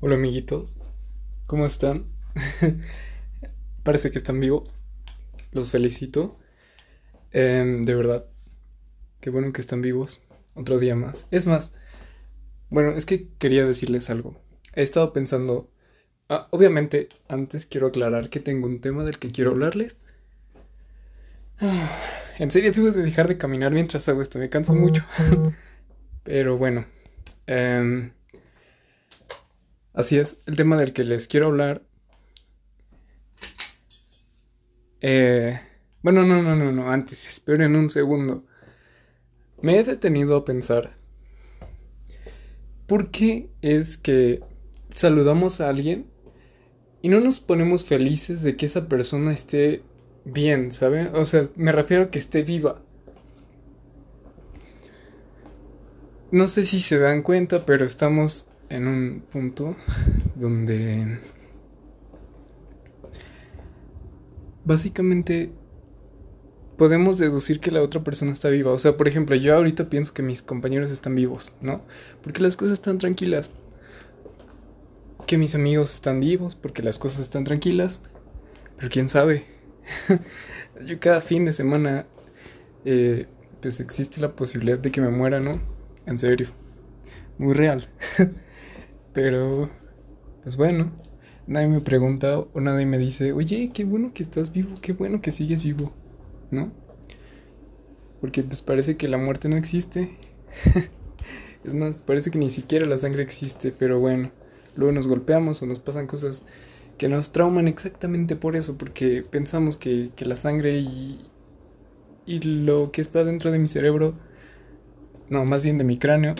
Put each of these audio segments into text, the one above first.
Hola amiguitos, ¿cómo están? Parece que están vivos. Los felicito. Em, de verdad, qué bueno que están vivos. Otro día más. Es más, bueno, es que quería decirles algo. He estado pensando... Ah, obviamente, antes quiero aclarar que tengo un tema del que quiero hablarles. en serio, tengo de dejar de caminar mientras hago esto. Me canso mucho. Pero bueno. Eh, Así es, el tema del que les quiero hablar. Eh, bueno, no, no, no, no, antes, esperen un segundo. Me he detenido a pensar. ¿Por qué es que saludamos a alguien y no nos ponemos felices de que esa persona esté bien, ¿saben? O sea, me refiero a que esté viva. No sé si se dan cuenta, pero estamos en un punto donde básicamente podemos deducir que la otra persona está viva. O sea, por ejemplo, yo ahorita pienso que mis compañeros están vivos, ¿no? Porque las cosas están tranquilas. Que mis amigos están vivos porque las cosas están tranquilas. Pero quién sabe. yo cada fin de semana, eh, pues existe la posibilidad de que me muera, ¿no? En serio. Muy real. Pero, pues bueno, nadie me pregunta o nadie me dice, oye, qué bueno que estás vivo, qué bueno que sigues vivo, ¿no? Porque pues parece que la muerte no existe. es más, parece que ni siquiera la sangre existe, pero bueno, luego nos golpeamos o nos pasan cosas que nos trauman exactamente por eso, porque pensamos que, que la sangre y, y lo que está dentro de mi cerebro, no, más bien de mi cráneo,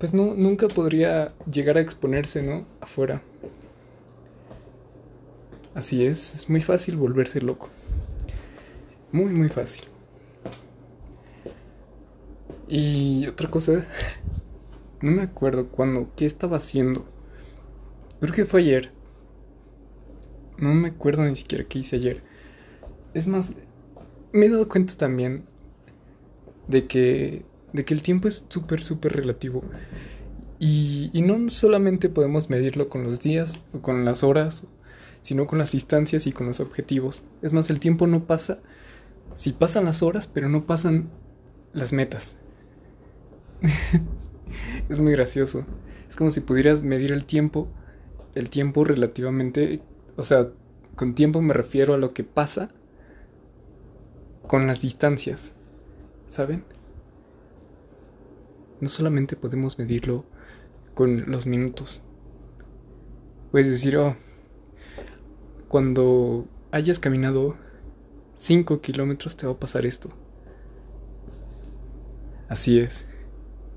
pues no, nunca podría llegar a exponerse, ¿no? Afuera. Así es, es muy fácil volverse loco. Muy, muy fácil. Y otra cosa, no me acuerdo cuándo, qué estaba haciendo. Creo que fue ayer. No me acuerdo ni siquiera qué hice ayer. Es más, me he dado cuenta también de que de que el tiempo es súper, súper relativo. Y, no solamente podemos medirlo con los días o con las horas, sino con las distancias y con los objetivos. Es más, el tiempo no pasa, si pasan las horas, pero no pasan las metas. es muy gracioso. Es como si pudieras medir el tiempo, el tiempo relativamente, o sea, con tiempo me refiero a lo que pasa con las distancias, ¿saben? No solamente podemos medirlo con los minutos. Puedes decir, oh, cuando hayas caminado 5 kilómetros te va a pasar esto. Así es.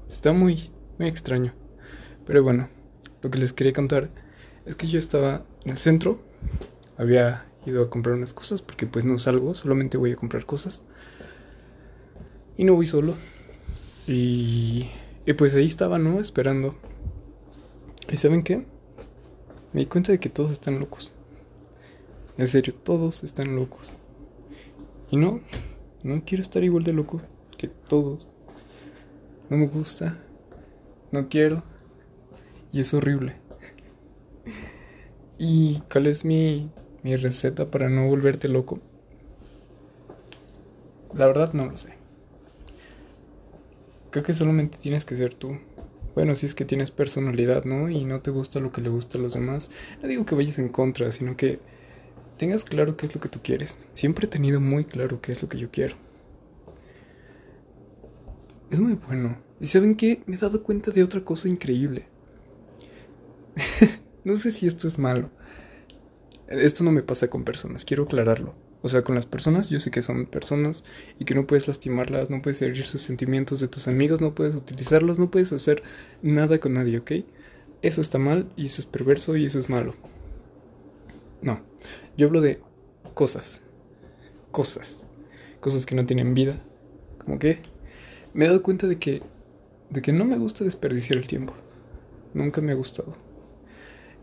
Está muy, muy extraño. Pero bueno, lo que les quería contar es que yo estaba en el centro. Había ido a comprar unas cosas porque pues no salgo, solamente voy a comprar cosas. Y no voy solo, y, pues ahí estaba, ¿no? Esperando. ¿Y saben qué? Me di cuenta de que todos están locos. En serio, todos están locos. Y no, no quiero estar igual de loco que todos. No me gusta. No quiero. Y es horrible. ¿Y cuál es mi, mi receta para no volverte loco? La verdad no lo sé. Creo que solamente tienes que ser tú. Bueno, si es que tienes personalidad, ¿no? Y no te gusta lo que le gusta a los demás. No digo que vayas en contra, sino que tengas claro qué es lo que tú quieres. Siempre he tenido muy claro qué es lo que yo quiero. Es muy bueno. ¿Y saben qué? Me he dado cuenta de otra cosa increíble. no sé si esto es malo. Esto no me pasa con personas, quiero aclararlo. O sea, con las personas, yo sé que son personas y que no puedes lastimarlas, no puedes herir sus sentimientos de tus amigos, no puedes utilizarlos, no puedes hacer nada con nadie, ¿ok? Eso está mal y eso es perverso y eso es malo. No, yo hablo de cosas. Cosas. Cosas que no tienen vida. Como que me he dado cuenta de que de que no me gusta desperdiciar el tiempo. Nunca me ha gustado.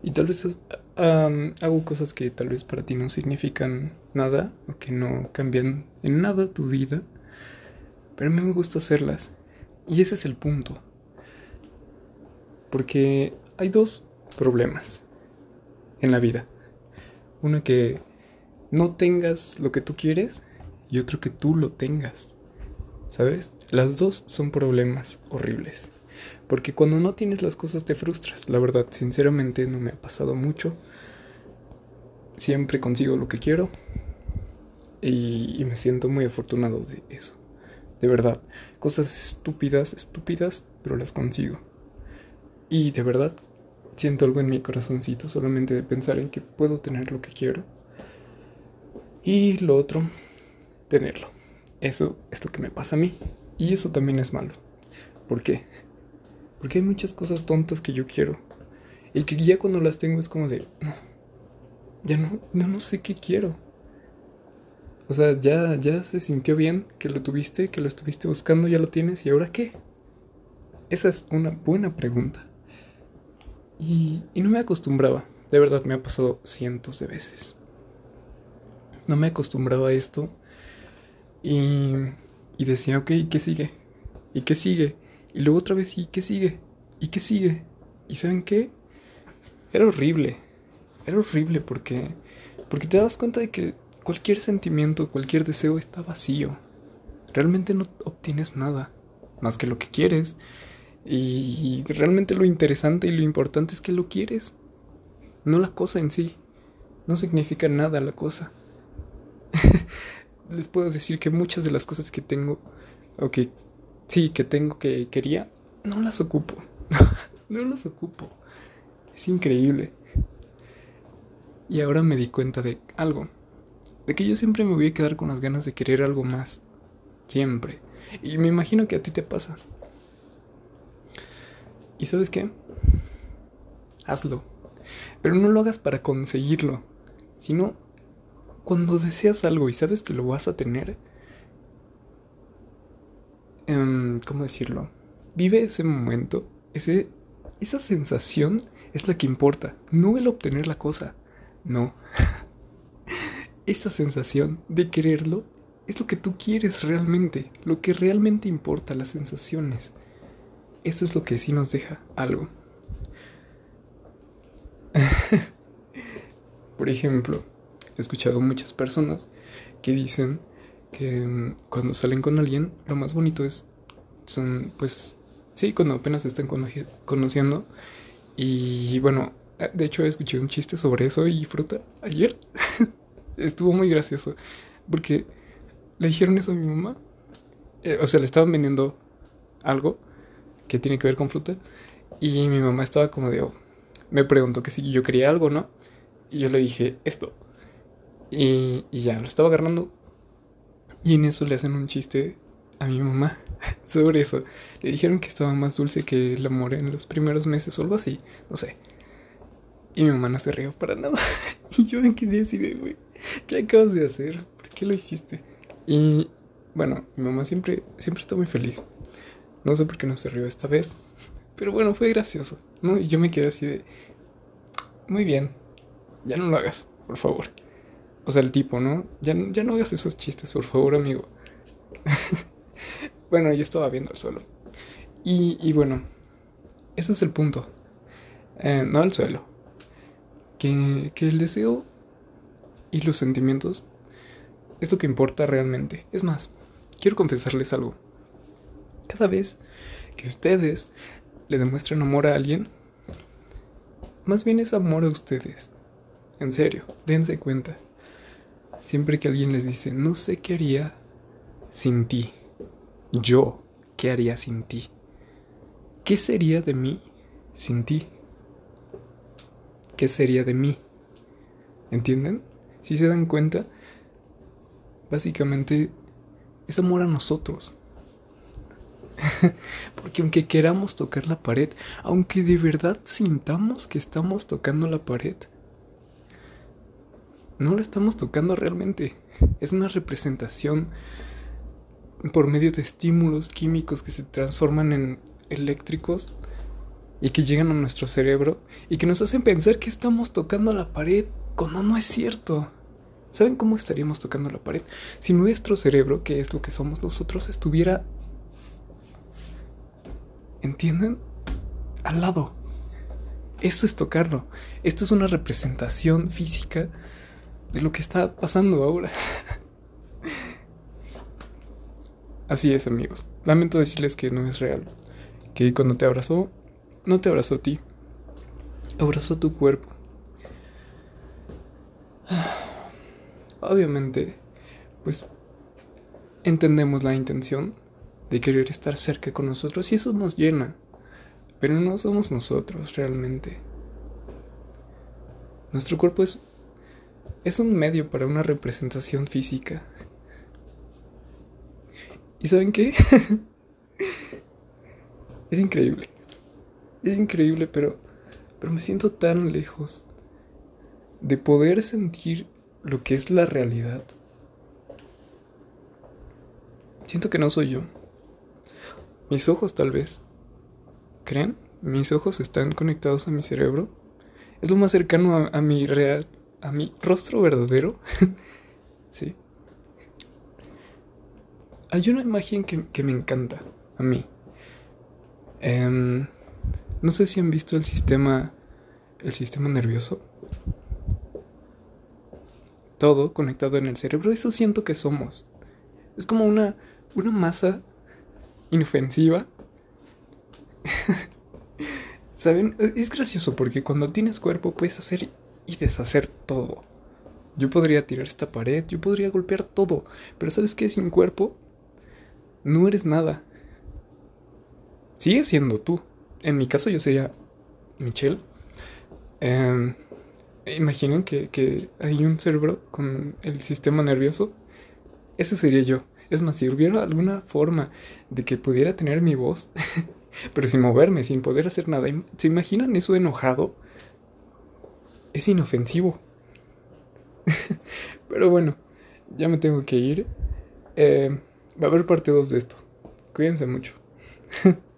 Y tal vez hago cosas que tal vez para ti no significan nada o que no cambian en nada tu vida, pero a mí me gusta hacerlas. Y ese es el punto. Porque hay dos problemas en la vida. Uno que no tengas lo que tú quieres y otro que tú lo tengas. ¿Sabes? Las dos son problemas horribles. Porque cuando no tienes las cosas te frustras. La verdad, sinceramente no me ha pasado mucho. Siempre consigo lo que quiero. Y, me siento muy afortunado de eso. De verdad. Cosas estúpidas, estúpidas, pero las consigo. Y de verdad, siento algo en mi corazoncito solamente de pensar en que puedo tener lo que quiero. Y lo otro, tenerlo. Eso es lo que me pasa a mí. Y eso también es malo. ¿Por qué? Porque hay muchas cosas tontas que yo quiero. Y que ya cuando las tengo es como de... No, ya no, no, no sé qué quiero. O sea, ya, ya se sintió bien que lo tuviste, que lo estuviste buscando, ya lo tienes. ¿Y ahora qué? Esa es una buena pregunta. Y, y no me acostumbraba. De verdad, me ha pasado cientos de veces. No me acostumbraba a esto y, y decía, ok, ¿qué sigue? ¿Y qué sigue? Y luego otra vez, ¿y qué sigue? ¿Y qué sigue? ¿Y saben qué? Era horrible. Era horrible porque, porque te das cuenta de que cualquier sentimiento, cualquier deseo está vacío. Realmente no obtienes nada más que lo que quieres. Y realmente lo interesante y lo importante es que lo quieres. No la cosa en sí. No significa nada la cosa. les puedo decir que muchas de las cosas que tengo, o sí, que tengo que quería, no las ocupo. no las ocupo. Es increíble. Y ahora me di cuenta de algo. De que yo siempre me voy a quedar con las ganas de querer algo más. Siempre. Y me imagino que a ti te pasa. ¿Y sabes qué? Hazlo. Pero no lo hagas para conseguirlo, sino cuando deseas algo y sabes que lo vas a tener, em, ¿cómo decirlo? Vive ese momento, ese, esa sensación es la que importa, no el obtener la cosa, no. esa sensación de quererlo es lo que tú quieres realmente, lo que realmente importa, las sensaciones. Eso es lo que sí nos deja algo. Por ejemplo, he escuchado muchas personas que dicen que mm, cuando salen con alguien, lo más bonito es, son, pues, sí, cuando apenas están conociendo. Y bueno, eh, de hecho escuché un chiste sobre eso y fruta ayer. Estuvo muy gracioso. Porque le dijeron eso a mi mamá. Eh, o sea, le estaban vendiendo algo que tiene que ver con fruta. Y mi mamá estaba como de, oh, me preguntó que si yo quería algo, ¿no? Y yo le dije, esto. Y, ya, lo estaba agarrando. Y en eso le hacen un chiste a mi mamá sobre eso. Le dijeron que estaba más dulce que el amor en los primeros meses o algo así. No sé. Y mi mamá no se rió para nada. y yo me quedé así de, güey, ¿qué acabas de hacer? ¿Por qué lo hiciste? Y bueno, mi mamá siempre, siempre está muy feliz. No sé por qué no se rió esta vez. Pero bueno, fue gracioso. ¿no? Y yo me quedé así de, muy bien, ya no lo hagas, por favor. O sea, el tipo, ¿no? Ya, ya no hagas esos chistes, por favor, amigo. bueno, yo estaba viendo el suelo. Y, y bueno, ese es el punto. Eh, no al suelo. Que, que el deseo y los sentimientos es lo que importa realmente. Es más, quiero confesarles algo. Cada vez que ustedes le demuestran amor a alguien, más bien es amor a ustedes. En serio, dense cuenta. Siempre que alguien les dice, no sé qué haría sin ti, yo, ¿qué haría sin ti? ¿Qué sería de mí sin ti? ¿Qué sería de mí? ¿Entienden? Si se dan cuenta, básicamente es amor a nosotros. Porque aunque queramos tocar la pared, aunque de verdad sintamos que estamos tocando la pared, no la estamos tocando realmente. Es una representación por medio de estímulos químicos que se transforman en eléctricos y que llegan a nuestro cerebro y que nos hacen pensar que estamos tocando la pared cuando no es cierto. ¿Saben cómo estaríamos tocando la pared? Si nuestro cerebro, que es lo que somos nosotros, estuviera... ¿Entienden? Al lado. Eso es tocarlo. Esto es una representación física de lo que está pasando ahora. Así es, amigos. Lamento decirles que no es real. Que cuando te abrazó, no te abrazó a ti. Abrazó tu cuerpo. Obviamente, pues entendemos la intención de querer estar cerca con nosotros y eso nos llena. Pero no somos nosotros realmente. Nuestro cuerpo es, es un medio para una representación física. ¿Y saben qué? es increíble. Es increíble, pero, pero me siento tan lejos de poder sentir lo que es la realidad. Siento que no soy yo. Mis ojos tal vez. ¿Creen? Mis ojos están conectados a mi cerebro. Es lo más cercano a, mi real, a mi rostro verdadero. sí. Hay una imagen que, me encanta a mí. Em, no sé si han visto el sistema, el sistema nervioso. Todo conectado en el cerebro. Eso siento que somos. Es como una, una masa inofensiva ¿Saben? Es gracioso porque cuando tienes cuerpo puedes hacer y deshacer todo. Yo podría tirar esta pared, yo podría golpear todo, pero ¿sabes qué? Sin cuerpo no eres nada. Sigues siendo tú. En mi caso yo sería Michelle. Em, imaginen que, que hay un cerebro con el sistema nervioso. Ese sería yo. Es más, si hubiera alguna forma de que pudiera tener mi voz, pero sin moverme, sin poder hacer nada, ¿se imaginan eso enojado? Es inofensivo. pero bueno, ya me tengo que ir. Eh, va a haber parte 2 de esto. Cuídense mucho.